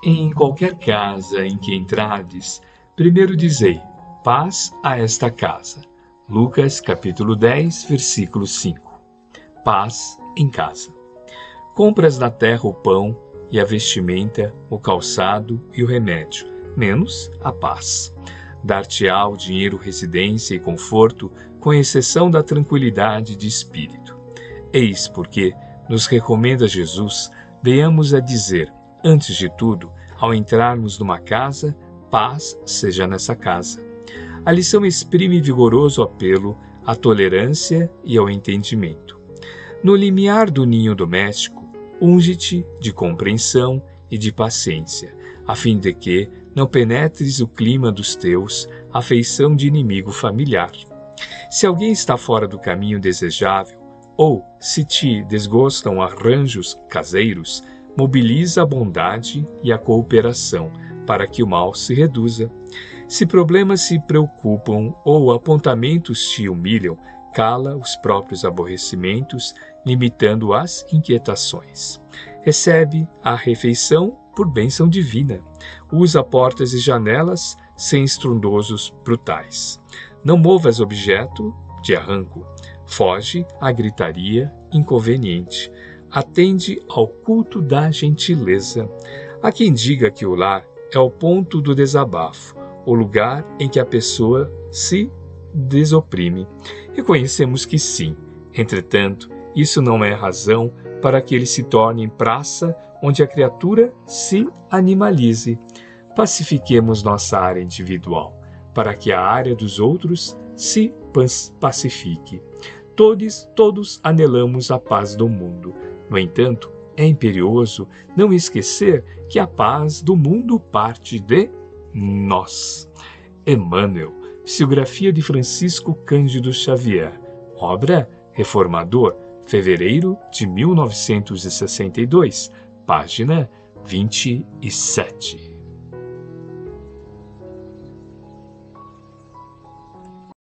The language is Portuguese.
Em qualquer casa em que entrades, primeiro dizei: paz a esta casa. Lucas capítulo 10, versículo 5. Paz em casa. Compras da terra o pão e a vestimenta, o calçado e o remédio, menos a paz. Dar-te-á o dinheiro, residência e conforto, com exceção da tranquilidade de espírito. Eis porque nos recomenda Jesus, venhamos a dizer, antes de tudo, ao entrarmos numa casa, paz seja nessa casa. A lição exprime vigoroso apelo à tolerância e ao entendimento. No limiar do ninho doméstico, unge-te de compreensão e de paciência, a fim de que não penetres o clima dos teus, afeição de inimigo familiar. Se alguém está fora do caminho desejável, ou se te desgostam arranjos caseiros, mobiliza a bondade e a cooperação para que o mal se reduza. Se problemas se preocupam ou apontamentos te humilham, cala os próprios aborrecimentos, limitando as inquietações. Recebe a refeição por bênção divina. Usa portas e janelas sem estrondosos brutais. Não movas objeto de arranco. Foge à gritaria inconveniente. Atende ao culto da gentileza. Há quem diga que o lar é o ponto do desabafo, o lugar em que a pessoa se desoprime. Reconhecemos que sim. Entretanto, isso não é razão para que ele se torne praça onde a criatura se animalize. Pacifiquemos nossa área individual, para que a área dos outros se pacifique. Todos, todos anelamos a paz do mundo. No entanto, é imperioso não esquecer que a paz do mundo parte de nós. Emmanuel, psicografia de Francisco Cândido Xavier, obra Reformador, fevereiro de 1962, página 27.